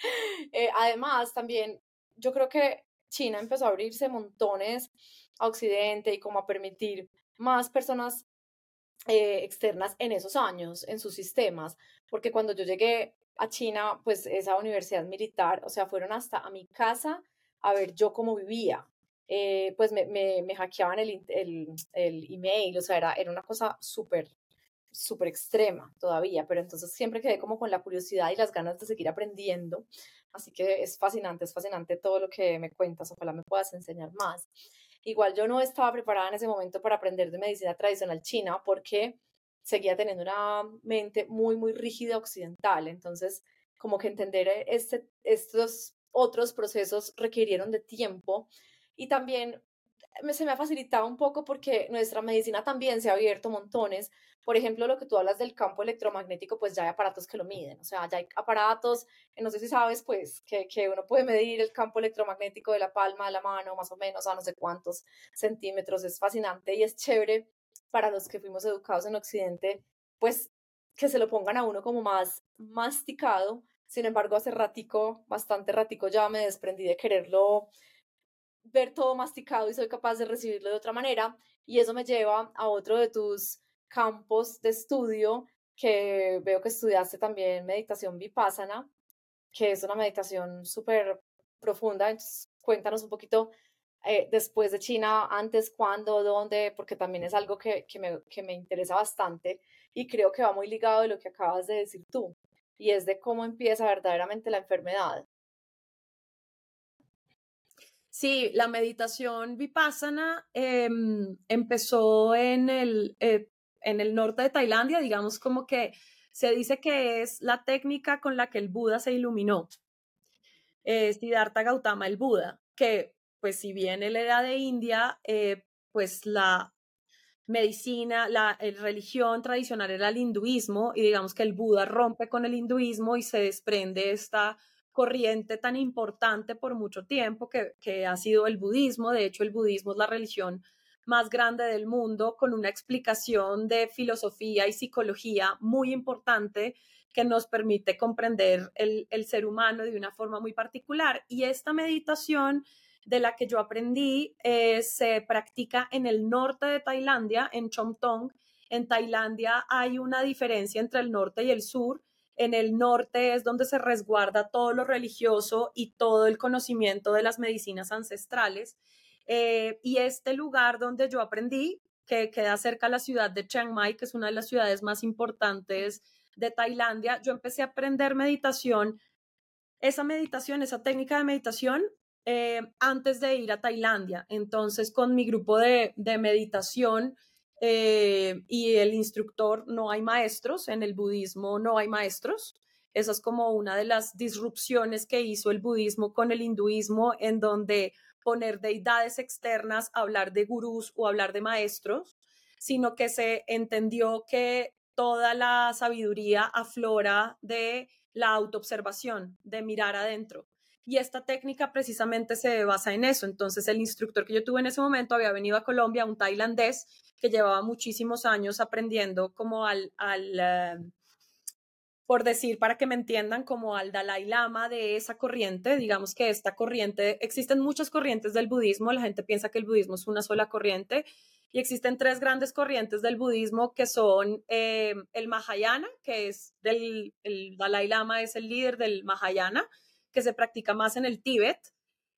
Eh, además, también yo creo que China empezó a abrirse montones a Occidente y como a permitir más personas eh, externas en esos años, en sus sistemas, porque cuando yo llegué a China, pues esa universidad militar, o sea, fueron hasta a mi casa a ver yo cómo vivía, eh, pues me, me, me hackeaban el, el, el, email, o sea, era, era una cosa súper, súper extrema todavía, pero entonces siempre quedé como con la curiosidad y las ganas de seguir aprendiendo, así que es fascinante, es fascinante todo lo que me cuentas, ojalá me puedas enseñar más. Igual yo no estaba preparada en ese momento para aprender de medicina tradicional china porque seguía teniendo una mente muy, muy rígida occidental, entonces como que entender este, estos otros procesos requirieron de tiempo y también se me ha facilitado un poco porque nuestra medicina también se ha abierto montones. Por ejemplo, lo que tú hablas del campo electromagnético, pues ya hay aparatos que lo miden. O sea, ya hay aparatos, no sé si sabes, pues, que, que uno puede medir el campo electromagnético de la palma de la mano, más o menos, a no sé cuántos centímetros. Es fascinante y es chévere para los que fuimos educados en Occidente, pues, que se lo pongan a uno como más masticado. Sin embargo, hace ratico, bastante ratico, ya me desprendí de quererlo ver todo masticado y soy capaz de recibirlo de otra manera. Y eso me lleva a otro de tus campos de estudio que veo que estudiaste también meditación vipassana, que es una meditación súper profunda. Entonces, cuéntanos un poquito eh, después de China, antes, cuándo, dónde, porque también es algo que, que, me, que me interesa bastante y creo que va muy ligado de lo que acabas de decir tú, y es de cómo empieza verdaderamente la enfermedad. Sí, la meditación vipassana em, empezó en el, eh, en el norte de Tailandia, digamos como que se dice que es la técnica con la que el Buda se iluminó. Es Siddhartha Gautama, el Buda, que pues si bien él era de India, eh, pues la medicina, la religión tradicional era el hinduismo y digamos que el Buda rompe con el hinduismo y se desprende esta corriente tan importante por mucho tiempo que, ha sido el budismo. De hecho, el budismo es la religión más grande del mundo con una explicación de filosofía y psicología muy importante que nos permite comprender el, ser humano de una forma muy particular. Y esta meditación de la que yo aprendí eh, se practica en el norte de Tailandia, en Chomtong. En Tailandia hay una diferencia entre el norte y el sur en el norte es donde se resguarda todo lo religioso y todo el conocimiento de las medicinas ancestrales. Eh, y este lugar donde yo aprendí, que queda cerca de la ciudad de Chiang Mai, que es una de las ciudades más importantes de Tailandia, yo empecé a aprender meditación, esa meditación, esa técnica de meditación, eh, antes de ir a Tailandia. Entonces, con mi grupo de, meditación, eh, y el instructor, no hay maestros, en el budismo no hay maestros. Esa es como una de las disrupciones que hizo el budismo con el hinduismo, en donde poner deidades externas, hablar de gurús o hablar de maestros, sino que se entendió que toda la sabiduría aflora de la autoobservación, de mirar adentro. Y esta técnica precisamente se basa en eso. Entonces, el instructor que yo tuve en ese momento había venido a Colombia, un tailandés que llevaba muchísimos años aprendiendo como al, al eh, por decir, para que me entiendan, como al Dalai Lama de esa corriente. Digamos que esta corriente, existen muchas corrientes del budismo, la gente piensa que el budismo es una sola corriente, y existen tres grandes corrientes del budismo que son eh, el Mahayana, que es del, el Dalai Lama es el líder del Mahayana, que se practica más en el Tíbet.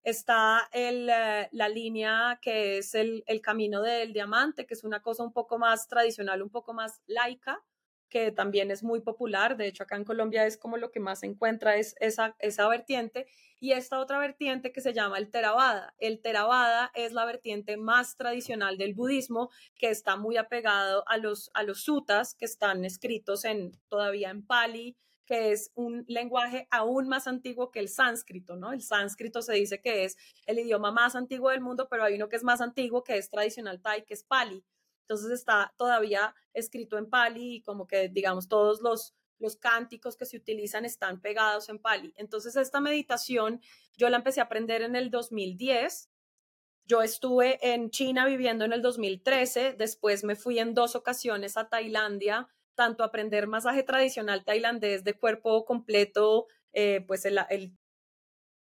Está el, eh, la línea que es el, el, camino del diamante, que es una cosa un poco más tradicional, un poco más laica, que también es muy popular. De hecho, acá en Colombia es como lo que más se encuentra, es esa, esa vertiente. Y esta otra vertiente que se llama el Theravada. El Theravada es la vertiente más tradicional del budismo, que está muy apegado a los, a los sutas que están escritos en, todavía en Pali, que es un lenguaje aún más antiguo que el sánscrito, ¿no? El sánscrito se dice que es el idioma más antiguo del mundo, pero hay uno que es más antiguo, que es tradicional Thai, que es Pali. Entonces está todavía escrito en Pali y como que, digamos, todos los, los cánticos que se utilizan están pegados en Pali. Entonces esta meditación yo la empecé a aprender en el 2010. Yo estuve en China viviendo en el 2013, después me fui en dos ocasiones a Tailandia tanto aprender masaje tradicional tailandés de cuerpo completo, eh, pues el,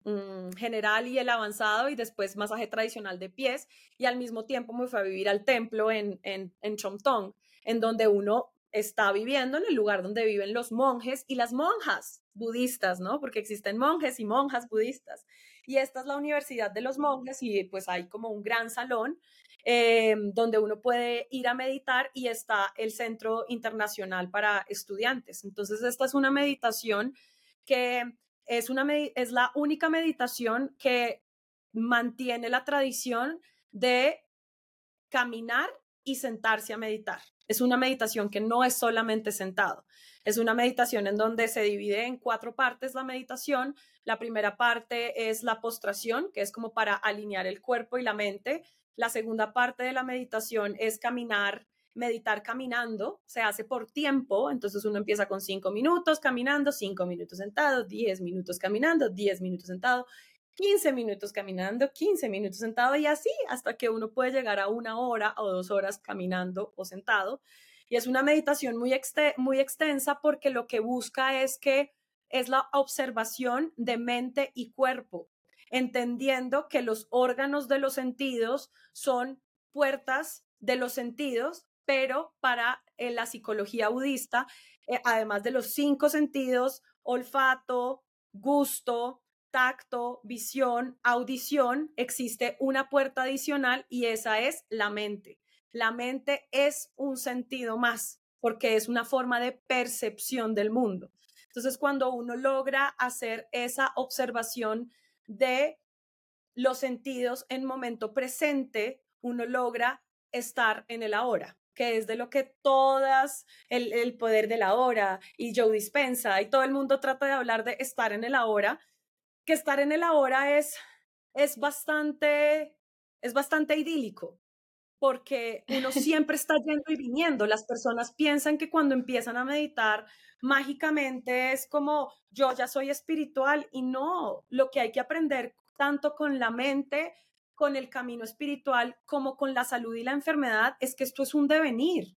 mm, general y el avanzado, y después masaje tradicional de pies, y al mismo tiempo me fui a vivir al templo en, en, en Chomtong, en donde uno está viviendo en el lugar donde viven los monjes y las monjas budistas, ¿no? Porque existen monjes y monjas budistas. Y esta es la Universidad de los Monjes y pues hay como un gran salón eh, donde uno puede ir a meditar y está el Centro Internacional para Estudiantes. Entonces, esta es una meditación que es, una, es la única meditación que mantiene la tradición de caminar y sentarse a meditar. Es una meditación que no es solamente sentado. Es una meditación en donde se divide en cuatro partes la meditación. La primera parte es la postración, que es como para alinear el cuerpo y la mente. La segunda parte de la meditación es caminar, meditar caminando, se hace por tiempo, entonces uno empieza con cinco minutos caminando, cinco minutos sentado, diez minutos caminando, diez minutos sentado, 15 minutos caminando, 15 minutos sentado y así hasta que uno puede llegar a una hora o dos horas caminando o sentado. Y es una meditación muy, muy extensa porque lo que busca es que es la observación de mente y cuerpo entendiendo que los órganos de los sentidos son puertas de los sentidos, pero para eh, la psicología budista, eh, además de los cinco sentidos, olfato, gusto, tacto, visión, audición, existe una puerta adicional y esa es la mente. La mente es un sentido más porque es una forma de percepción del mundo. Entonces, cuando uno logra hacer esa observación de los sentidos en momento presente, uno logra estar en el ahora, que es de lo que todas, el, poder de la hora y Joe Dispensa y todo el mundo trata de hablar de estar en el ahora, que estar en el ahora es, es bastante, es bastante idílico, porque uno siempre está yendo y viniendo. Las personas piensan que cuando empiezan a meditar mágicamente es como yo ya soy espiritual y no, lo que hay que aprender tanto con la mente, con el camino espiritual, como con la salud y la enfermedad, es que esto es un devenir,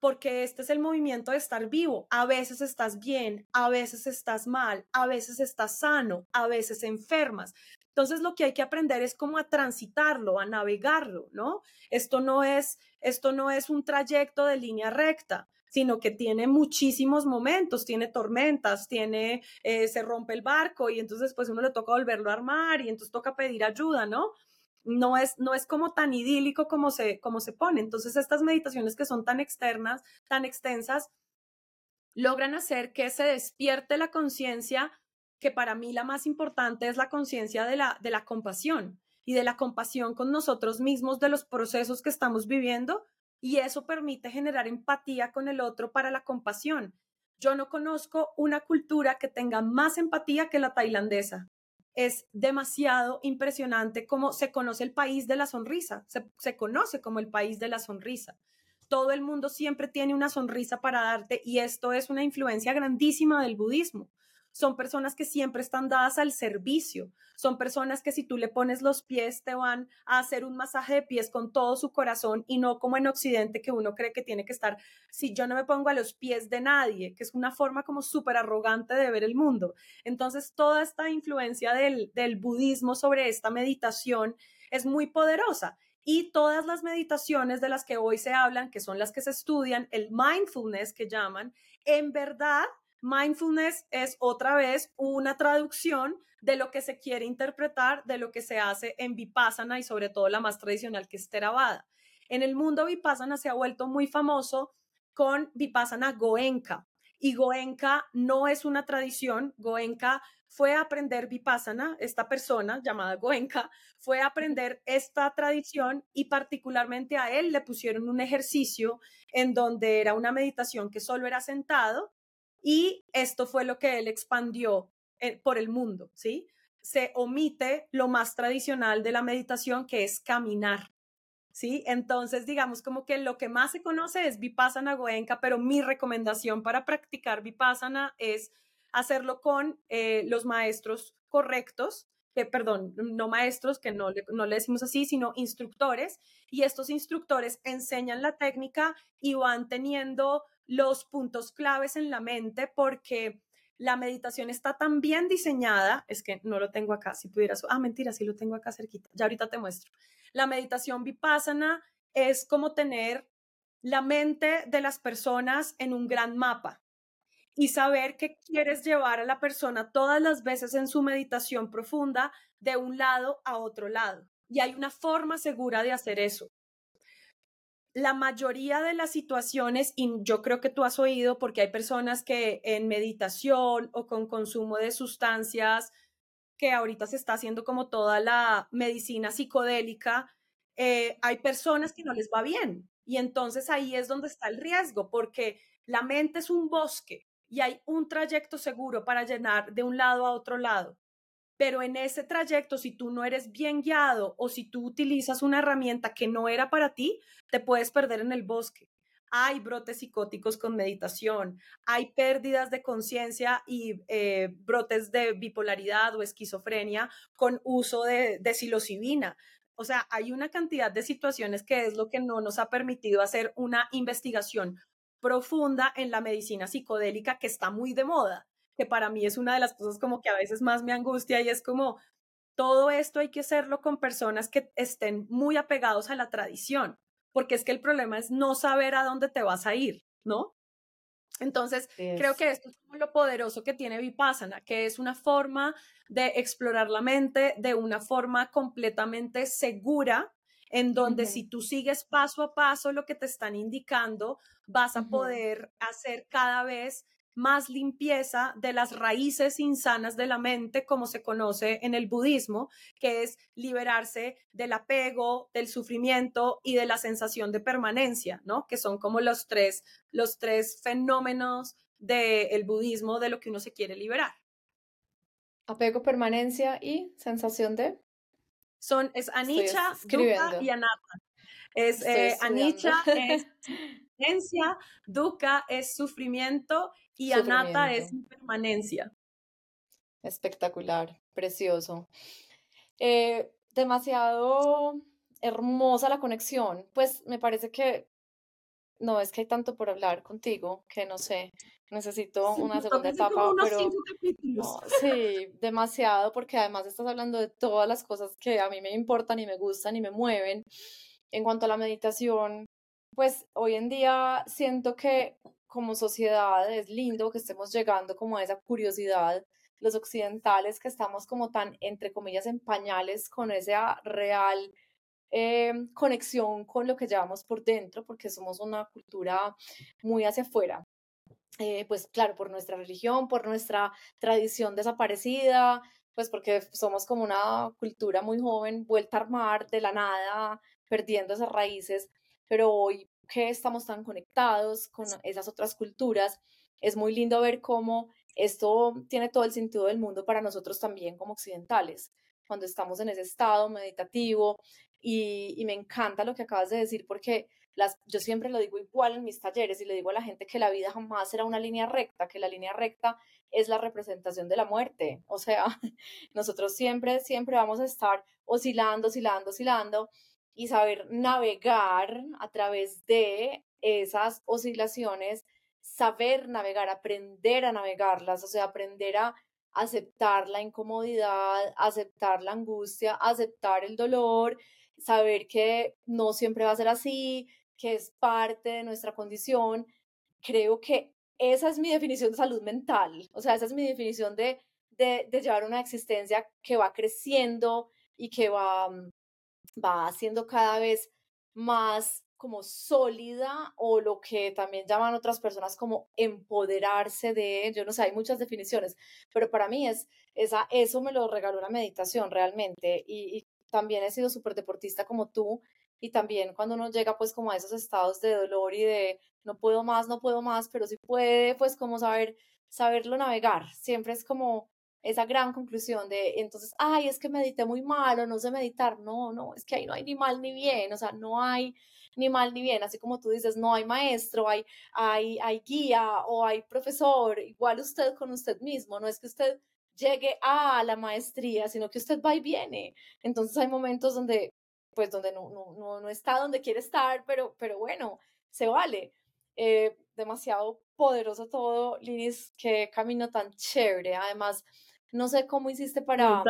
porque este es el movimiento de estar vivo. A veces estás bien, a veces estás mal, a veces estás sano, a veces enfermas. Entonces lo que hay que aprender es cómo a transitarlo, a navegarlo, ¿no? Esto no es esto no es un trayecto de línea recta sino que tiene muchísimos momentos, tiene tormentas, tiene, eh, se rompe el barco y entonces pues uno le toca volverlo a armar y entonces toca pedir ayuda, ¿no? No es, no es como tan idílico como se, como se pone. Entonces estas meditaciones que son tan externas, tan extensas, logran hacer que se despierte la conciencia, que para mí la más importante es la conciencia de la, de la compasión y de la compasión con nosotros mismos, de los procesos que estamos viviendo y eso permite generar empatía con el otro para la compasión. Yo no conozco una cultura que tenga más empatía que la tailandesa. Es demasiado impresionante cómo se conoce el país de la sonrisa, se, se conoce como el país de la sonrisa. Todo el mundo siempre tiene una sonrisa para darte y esto es una influencia grandísima del budismo son personas que siempre están dadas al servicio, son personas que si tú le pones los pies te van a hacer un masaje de pies con todo su corazón y no como en Occidente que uno cree que tiene que estar, si yo no me pongo a los pies de nadie, que es una forma como súper arrogante de ver el mundo. Entonces, toda esta influencia del, del budismo sobre esta meditación es muy poderosa. Y todas las meditaciones de las que hoy se hablan, que son las que se estudian, el mindfulness que llaman, en verdad Mindfulness es otra vez una traducción de lo que se quiere interpretar, de lo que se hace en Vipassana y sobre todo la más tradicional que es Theravada. En el mundo Vipassana se ha vuelto muy famoso con Vipassana Goenka. Y Goenka no es una tradición, Goenka fue a aprender Vipassana, esta persona llamada Goenka fue a aprender esta tradición y particularmente a él le pusieron un ejercicio en donde era una meditación que solo era sentado Y esto fue lo que él expandió eh, por el mundo, ¿sí? Se omite lo más tradicional de la meditación, que es caminar. ¿sí? Entonces, digamos como que lo que más se conoce es Vipassana Goenka, pero mi recomendación para practicar Vipassana es hacerlo con eh, los maestros correctos, que, perdón, no maestros, que no no le decimos así, sino instructores, y estos instructores enseñan la técnica y van teniendo los puntos claves en la mente porque la meditación está tan bien diseñada, es que no lo tengo acá, si pudieras, ah, mentira, sí lo tengo acá cerquita, ya ahorita te muestro. La meditación vipassana es como tener la mente de las personas en un gran mapa y saber que quieres llevar a la persona todas las veces en su meditación profunda de un lado a otro lado. Y hay una forma segura de hacer eso la mayoría de las situaciones, y yo creo que tú has oído, porque hay personas que en meditación o con consumo de sustancias, que ahorita se está haciendo como toda la medicina psicodélica, eh, hay personas que no les va bien. Y entonces ahí es donde está el riesgo, porque la mente es un bosque y hay un trayecto seguro para llenar de un lado a otro lado. Pero en ese trayecto, si tú no eres bien guiado o si tú utilizas una herramienta que no era para ti, te puedes perder en el bosque. Hay brotes psicóticos con meditación, hay pérdidas de conciencia y eh, brotes de bipolaridad o esquizofrenia con uso de, de psilocibina. O sea, hay una cantidad de situaciones que es lo que no nos ha permitido hacer una investigación profunda en la medicina psicodélica que está muy de moda que para mí es una de las cosas como que a veces más me angustia y es como todo esto hay que hacerlo con personas que estén muy apegados a la tradición, porque es que el problema es no saber a dónde te vas a ir, ¿no? Entonces, creo que esto es como lo poderoso que tiene Vipassana, que es una forma de explorar la mente de una forma completamente segura, en donde si tú sigues paso a paso lo que te están indicando, vas a poder hacer cada vez más limpieza de las raíces insanas de la mente, como se conoce en el budismo, que es liberarse del apego, del sufrimiento y de la sensación de permanencia, ¿no? Que son como los tres, los tres fenómenos del budismo de lo que uno se quiere liberar. Apego, permanencia y sensación de. Son, es anicca, dukkha y anatta. Es, eh, anicca es dukkha es sufrimiento y Anata es impermanencia. Espectacular, precioso. Eh, demasiado hermosa la conexión. Pues me parece que no es que hay tanto por hablar contigo que no sé, necesito una segunda etapa, pero sí, demasiado porque además estás hablando de todas las cosas que a mí me importan y me gustan y me mueven. En cuanto a la meditación, pues hoy en día siento que como sociedad es lindo que estemos llegando como a esa curiosidad, los occidentales que estamos como tan, entre comillas, en pañales con esa real eh, conexión con lo que llevamos por dentro, porque somos una cultura muy hacia afuera. Eh, pues claro, por nuestra religión, por nuestra tradición desaparecida, pues porque somos como una cultura muy joven, vuelta a armar de la nada, perdiendo esas raíces, pero hoy que estamos tan conectados con esas otras culturas, es muy lindo ver cómo esto tiene todo el sentido del mundo para nosotros también como occidentales, cuando estamos en ese estado meditativo. Y, me encanta lo que acabas de decir porque las, yo siempre lo digo igual en mis talleres y le digo a la gente que la vida jamás será una línea recta, que la línea recta es la representación de la muerte. O sea, nosotros siempre, siempre vamos a estar oscilando, oscilando, oscilando y saber navegar a través de esas oscilaciones, saber navegar, aprender a navegarlas, o sea, aprender a aceptar la incomodidad, aceptar la angustia, aceptar el dolor, saber que no siempre va a ser así, que es parte de nuestra condición. Creo que esa es mi definición de salud mental, o sea, esa es mi definición de, de, de llevar una existencia que va creciendo y que va mm, va siendo cada vez más como sólida o lo que también llaman otras personas como empoderarse de, yo no sé, hay muchas definiciones, pero para mí es, esa, eso me lo regaló la meditación realmente y, también he sido súper deportista como tú y también cuando uno llega pues como a esos estados de dolor y de no puedo más, no puedo más, pero si puede pues como saber, saberlo navegar, siempre es como esa gran conclusión de entonces, ay, es que medité muy mal o no sé meditar, no, no, es que ahí no hay ni mal ni bien, o sea, no hay ni mal ni bien, así como tú dices, no hay maestro, hay, hay, hay guía o hay profesor, igual usted con usted mismo, no es que usted llegue a la maestría, sino que usted va y viene. Entonces hay momentos donde, pues, donde no, no, no, está donde quiere estar, pero, pero bueno, se vale. Eh, demasiado poderoso todo, Linis, qué camino tan chévere. Además, no sé cómo hiciste para,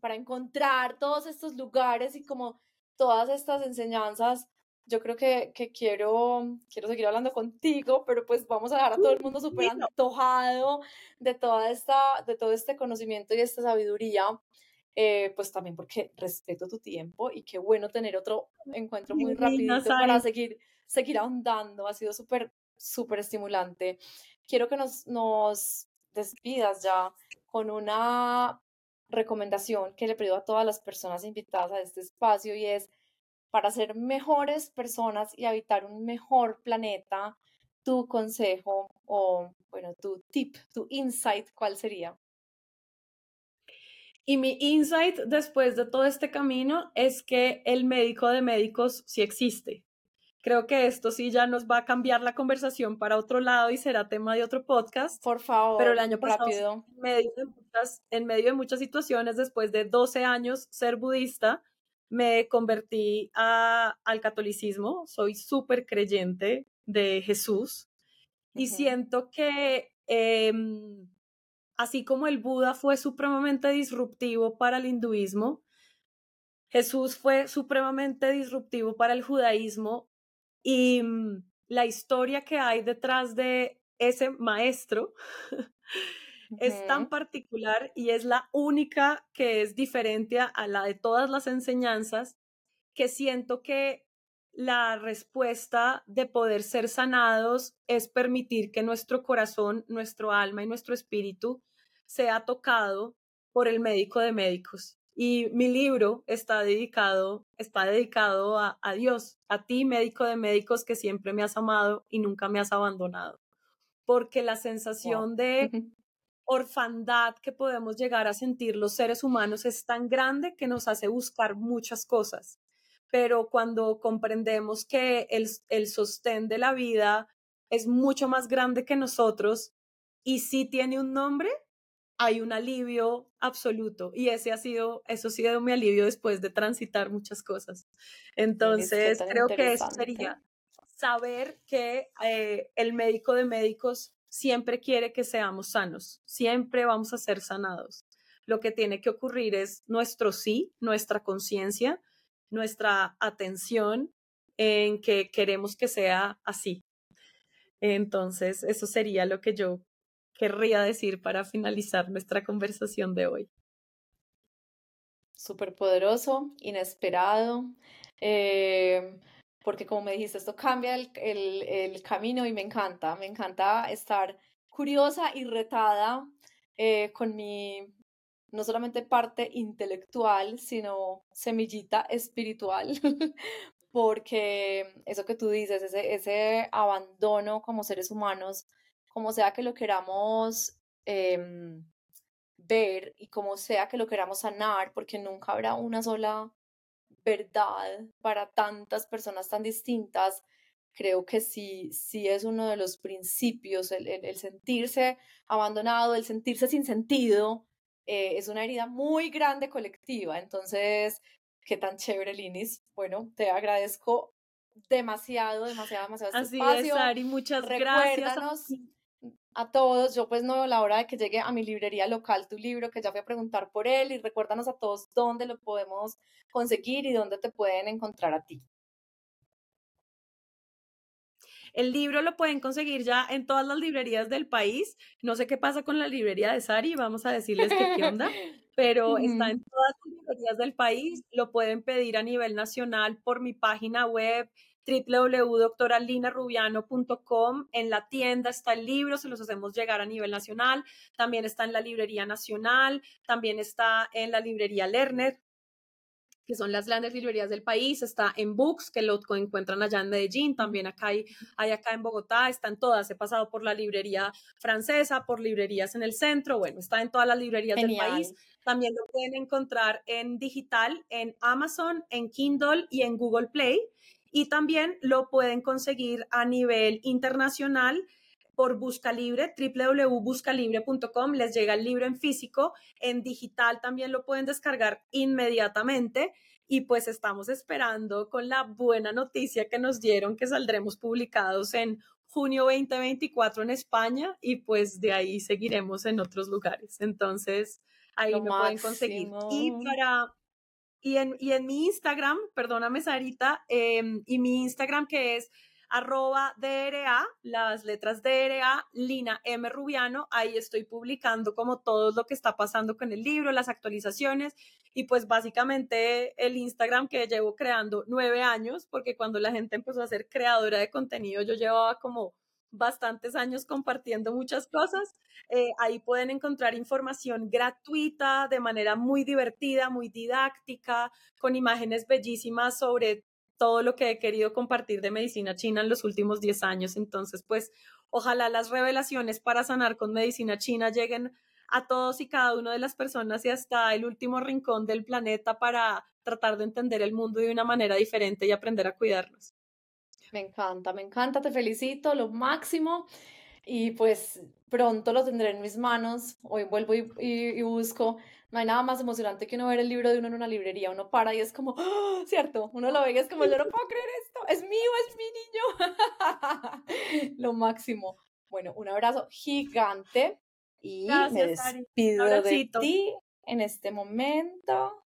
para encontrar todos estos lugares y como todas estas enseñanzas. Yo creo que, que, quiero, quiero seguir hablando contigo, pero pues vamos a dejar a todo el mundo súper antojado de, toda esta, de todo este conocimiento y esta sabiduría, eh, pues también porque respeto tu tiempo y qué bueno tener otro encuentro muy rapidito para seguir, seguir ahondando, ha sido súper, súper estimulante. Quiero que nos, nos despidas ya con una recomendación que le pido a todas las personas invitadas a este espacio y es para ser mejores personas y habitar un mejor planeta, tu consejo o, bueno, tu tip, tu insight, ¿cuál sería? Y mi insight después de todo este camino es que el médico de médicos sí existe. Creo que esto sí ya nos va a cambiar la conversación para otro lado y será tema de otro podcast. Por favor. Pero el año pasado, rápido. En, medio de muchas, en medio de muchas situaciones, después de 12 años ser budista, me convertí al catolicismo, soy súper creyente de Jesús y siento que em, así como el Buda fue supremamente disruptivo para el hinduismo, Jesús fue supremamente disruptivo para el judaísmo y mm, la historia que hay detrás de ese maestro es tan particular y es la única que es diferente a la de todas las enseñanzas que siento que la respuesta de poder ser sanados es permitir que nuestro corazón, nuestro alma y nuestro espíritu sea tocado por el médico de médicos. Y mi libro está dedicado, está dedicado a, a Dios, a ti, médico de médicos, que siempre me has amado y nunca me has abandonado. Porque la sensación de orfandad que podemos llegar a sentir los seres humanos es tan grande que nos hace buscar muchas cosas. Pero cuando comprendemos que el, el sostén de la vida es mucho más grande que nosotros y sí tiene un nombre, hay un alivio absoluto y ese ha sido, eso ha sido mi alivio después de transitar muchas cosas. Entonces, creo que eso sería saber que eh, el médico de médicos siempre quiere que seamos sanos, siempre vamos a ser sanados. Lo que tiene que ocurrir es nuestro sí, nuestra conciencia, nuestra atención en que queremos que sea así. Entonces, eso sería lo que yo querría decir para finalizar nuestra conversación de hoy. Súper poderoso, inesperado. Eh, porque como me dijiste, esto cambia el, el, camino y me encanta, me encanta estar curiosa y retada eh, con mi, no solamente parte intelectual, sino semillita espiritual, porque eso que tú dices, ese, ese abandono como seres humanos, como sea que lo queramos eh, ver y como sea que lo queramos sanar, porque nunca habrá una sola verdad para tantas personas tan distintas, creo que sí, sí es uno de los principios, el, el, sentirse abandonado, el sentirse sin sentido, eh, es una herida muy grande colectiva. Entonces, qué tan chévere, Linis. Bueno, te agradezco demasiado, demasiado, demasiado este Así espacio. Es, Ari, muchas gracias a todos. Yo pues no veo la hora de que llegue a mi librería local tu libro, que ya fui a preguntar por él y recuérdanos a todos dónde lo podemos conseguir y dónde te pueden encontrar a ti. El libro lo pueden conseguir ya en todas las librerías del país. No sé qué pasa con la librería de Sari, vamos a decirles que qué onda, pero está en todas las librerías del país. Lo pueden pedir a nivel nacional por mi página web www.doctoralinarubiano.com. En la tienda está el libro, se los hacemos llegar a nivel nacional. También está en la librería nacional, también está en la librería Lerner. que son las grandes librerías del país, está en Books, que lo encuentran allá en Medellín, también acá hay, hay acá en Bogotá, están todas, he pasado por la librería francesa, por librerías en el centro, bueno, está en todas las librerías del país. También lo pueden encontrar en digital, en Amazon, en Kindle y en Google Play. Y también lo pueden conseguir a nivel internacional por Busca Libre, www.buscalibre.com, les llega el libro en físico, en digital también lo pueden descargar inmediatamente y pues estamos esperando con la buena noticia que nos dieron que saldremos publicados en junio 2024 en España y pues de ahí seguiremos en otros lugares. Entonces, ahí me pueden conseguir. Y para y en, y en mi Instagram, perdóname Sarita, em, y mi Instagram que es arroba DRA, las letras DRA, Lina M. Rubiano, ahí estoy publicando como todo lo que está pasando con el libro, las actualizaciones y pues básicamente el Instagram que llevo creando nueve años, porque cuando la gente empezó a ser creadora de contenido, yo llevaba como bastantes años compartiendo muchas cosas. Eh, ahí pueden encontrar información gratuita, de manera muy divertida, muy didáctica, con imágenes bellísimas sobre todo lo que he querido compartir de medicina china en los últimos 10 años. Entonces, pues, ojalá las revelaciones para sanar con medicina china lleguen a todos y cada una de las personas y hasta el último rincón del planeta para tratar de entender el mundo de una manera diferente y aprender a cuidarnos. Me encanta, me encanta, te felicito, lo máximo. Y pues pronto lo tendré en mis manos. Hoy vuelvo y busco no hay nada más emocionante que uno ver el libro de uno en una librería. Uno para y es como, ¡Ah! ¿cierto? Uno lo ve y es como, yo no puedo creer esto, es mío, es mi niño. lo máximo. Bueno, un abrazo gigante y me despido de ti en este momento.